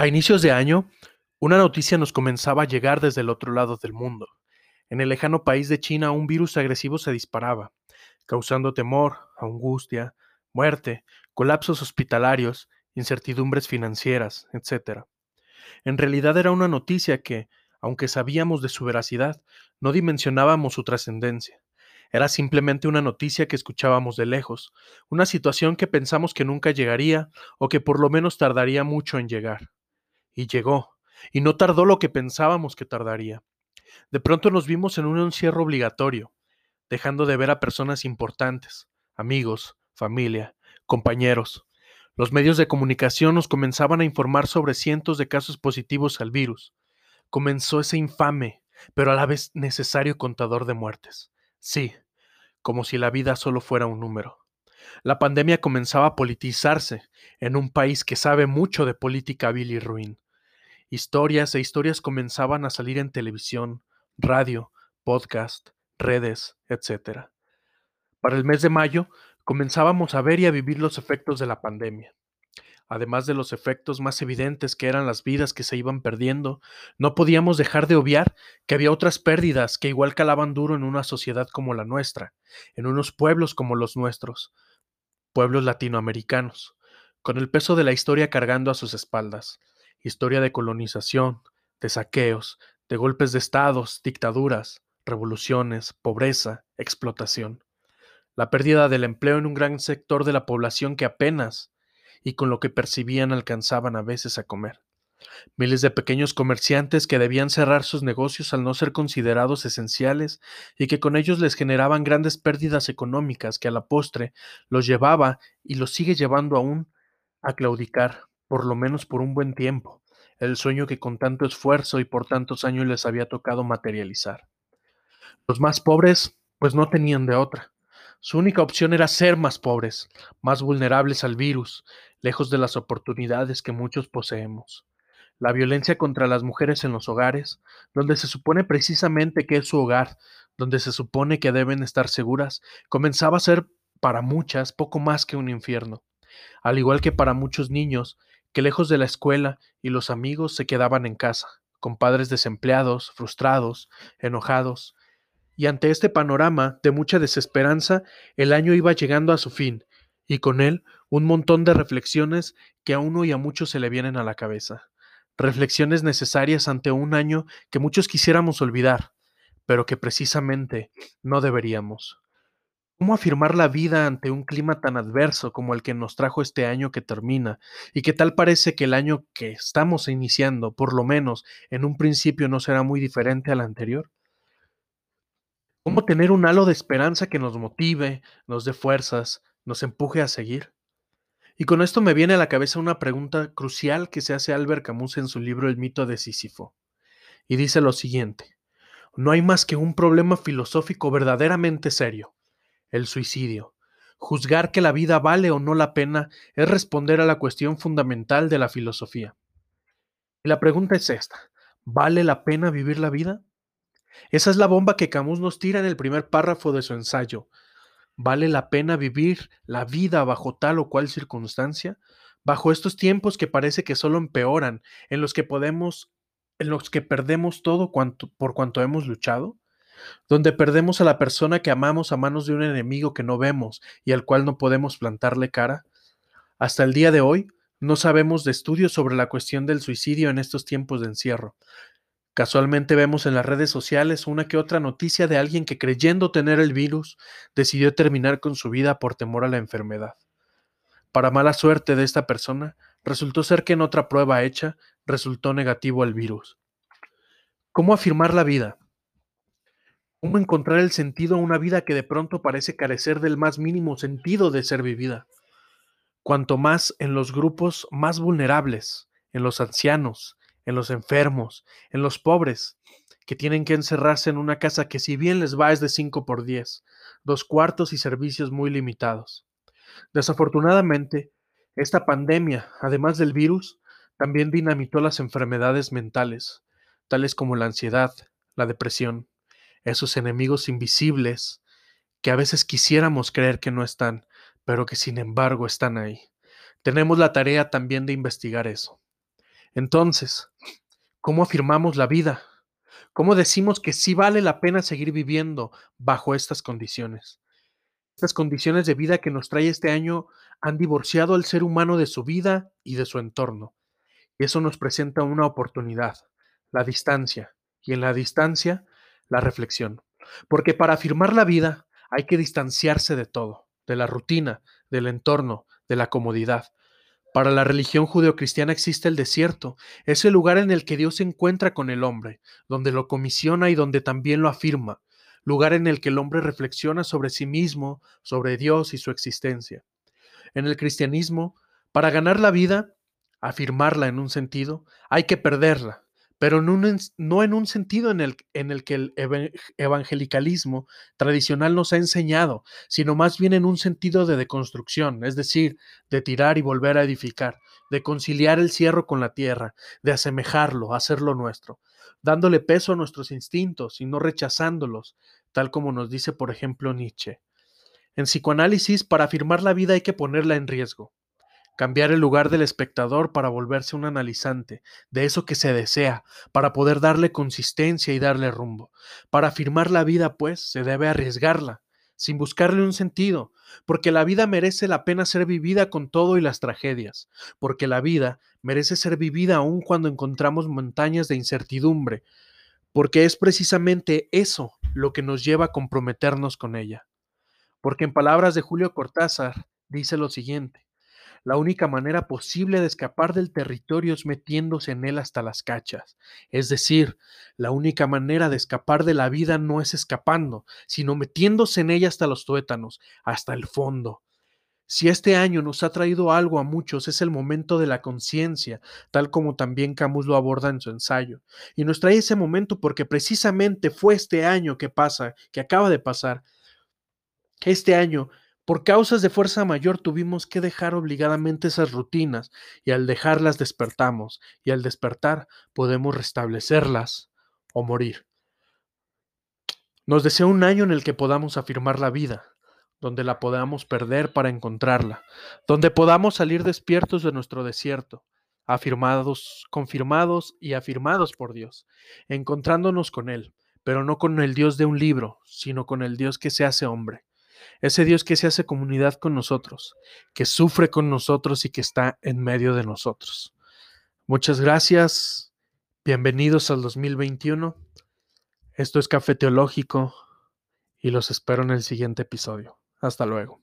A inicios de año, una noticia nos comenzaba a llegar desde el otro lado del mundo. En el lejano país de China un virus agresivo se disparaba, causando temor, angustia, muerte, colapsos hospitalarios, incertidumbres financieras, etc. En realidad era una noticia que, aunque sabíamos de su veracidad, no dimensionábamos su trascendencia. Era simplemente una noticia que escuchábamos de lejos, una situación que pensamos que nunca llegaría o que por lo menos tardaría mucho en llegar. Y llegó, y no tardó lo que pensábamos que tardaría. De pronto nos vimos en un encierro obligatorio, dejando de ver a personas importantes, amigos, familia, compañeros. Los medios de comunicación nos comenzaban a informar sobre cientos de casos positivos al virus. Comenzó ese infame, pero a la vez necesario contador de muertes. Sí, como si la vida solo fuera un número. La pandemia comenzaba a politizarse en un país que sabe mucho de política vil y ruin. Historias e historias comenzaban a salir en televisión, radio, podcast, redes, etc. Para el mes de mayo comenzábamos a ver y a vivir los efectos de la pandemia. Además de los efectos más evidentes que eran las vidas que se iban perdiendo, no podíamos dejar de obviar que había otras pérdidas que igual calaban duro en una sociedad como la nuestra, en unos pueblos como los nuestros, pueblos latinoamericanos, con el peso de la historia cargando a sus espaldas, historia de colonización, de saqueos, de golpes de estados, dictaduras, revoluciones, pobreza, explotación, la pérdida del empleo en un gran sector de la población que apenas y con lo que percibían alcanzaban a veces a comer. Miles de pequeños comerciantes que debían cerrar sus negocios al no ser considerados esenciales y que con ellos les generaban grandes pérdidas económicas que a la postre los llevaba y los sigue llevando aún a claudicar, por lo menos por un buen tiempo, el sueño que con tanto esfuerzo y por tantos años les había tocado materializar. Los más pobres, pues no tenían de otra. Su única opción era ser más pobres, más vulnerables al virus, lejos de las oportunidades que muchos poseemos la violencia contra las mujeres en los hogares, donde se supone precisamente que es su hogar, donde se supone que deben estar seguras, comenzaba a ser para muchas poco más que un infierno, al igual que para muchos niños que lejos de la escuela y los amigos se quedaban en casa, con padres desempleados, frustrados, enojados. Y ante este panorama de mucha desesperanza, el año iba llegando a su fin, y con él un montón de reflexiones que a uno y a muchos se le vienen a la cabeza reflexiones necesarias ante un año que muchos quisiéramos olvidar, pero que precisamente no deberíamos. ¿Cómo afirmar la vida ante un clima tan adverso como el que nos trajo este año que termina y que tal parece que el año que estamos iniciando, por lo menos en un principio, no será muy diferente al anterior? ¿Cómo tener un halo de esperanza que nos motive, nos dé fuerzas, nos empuje a seguir? Y con esto me viene a la cabeza una pregunta crucial que se hace Albert Camus en su libro El mito de Sísifo. Y dice lo siguiente, no hay más que un problema filosófico verdaderamente serio, el suicidio. Juzgar que la vida vale o no la pena es responder a la cuestión fundamental de la filosofía. Y la pregunta es esta, ¿vale la pena vivir la vida? Esa es la bomba que Camus nos tira en el primer párrafo de su ensayo, ¿Vale la pena vivir la vida bajo tal o cual circunstancia? Bajo estos tiempos que parece que solo empeoran, en los que podemos, en los que perdemos todo cuanto, por cuanto hemos luchado, donde perdemos a la persona que amamos a manos de un enemigo que no vemos y al cual no podemos plantarle cara. Hasta el día de hoy, no sabemos de estudios sobre la cuestión del suicidio en estos tiempos de encierro, Casualmente vemos en las redes sociales una que otra noticia de alguien que creyendo tener el virus decidió terminar con su vida por temor a la enfermedad. Para mala suerte de esta persona, resultó ser que en otra prueba hecha resultó negativo el virus. ¿Cómo afirmar la vida? ¿Cómo encontrar el sentido a una vida que de pronto parece carecer del más mínimo sentido de ser vivida? Cuanto más en los grupos más vulnerables, en los ancianos, en los enfermos, en los pobres, que tienen que encerrarse en una casa que si bien les va es de 5 por 10, dos cuartos y servicios muy limitados. Desafortunadamente, esta pandemia, además del virus, también dinamitó las enfermedades mentales, tales como la ansiedad, la depresión, esos enemigos invisibles que a veces quisiéramos creer que no están, pero que sin embargo están ahí. Tenemos la tarea también de investigar eso. Entonces, ¿cómo afirmamos la vida? ¿Cómo decimos que sí vale la pena seguir viviendo bajo estas condiciones? Estas condiciones de vida que nos trae este año han divorciado al ser humano de su vida y de su entorno. Y eso nos presenta una oportunidad, la distancia, y en la distancia, la reflexión. Porque para afirmar la vida hay que distanciarse de todo, de la rutina, del entorno, de la comodidad. Para la religión judeocristiana existe el desierto, ese lugar en el que Dios se encuentra con el hombre, donde lo comisiona y donde también lo afirma, lugar en el que el hombre reflexiona sobre sí mismo, sobre Dios y su existencia. En el cristianismo, para ganar la vida, afirmarla en un sentido, hay que perderla, pero no en un sentido en el, que el evangelicalismo tradicional nos ha enseñado, sino más bien en un sentido de deconstrucción, es decir, de tirar y volver a edificar, de conciliar el cierro con la tierra, de asemejarlo, hacerlo nuestro, dándole peso a nuestros instintos y no rechazándolos, tal como nos dice, por ejemplo, Nietzsche. En psicoanálisis, para afirmar la vida hay que ponerla en riesgo cambiar el lugar del espectador para volverse un analizante de eso que se desea, para poder darle consistencia y darle rumbo. Para afirmar la vida, pues, se debe arriesgarla, sin buscarle un sentido, porque la vida merece la pena ser vivida con todo y las tragedias, porque la vida merece ser vivida aun cuando encontramos montañas de incertidumbre, porque es precisamente eso lo que nos lleva a comprometernos con ella. Porque en palabras de Julio Cortázar dice lo siguiente, la única manera posible de escapar del territorio es metiéndose en él hasta las cachas. Es decir, la única manera de escapar de la vida no es escapando, sino metiéndose en ella hasta los tuétanos, hasta el fondo. Si este año nos ha traído algo a muchos, es el momento de la conciencia, tal como también Camus lo aborda en su ensayo. Y nos trae ese momento porque precisamente fue este año que pasa, que acaba de pasar. Este año por causas de fuerza mayor tuvimos que dejar obligadamente esas rutinas y al dejarlas despertamos y al despertar podemos restablecerlas o morir. Nos desea un año en el que podamos afirmar la vida, donde la podamos perder para encontrarla, donde podamos salir despiertos de nuestro desierto, afirmados, confirmados y afirmados por Dios, encontrándonos con Él, pero no con el Dios de un libro, sino con el Dios que se hace hombre ese Dios que se hace comunidad con nosotros, que sufre con nosotros y que está en medio de nosotros. Muchas gracias. Bienvenidos al 2021. Esto es Café Teológico y los espero en el siguiente episodio. Hasta luego.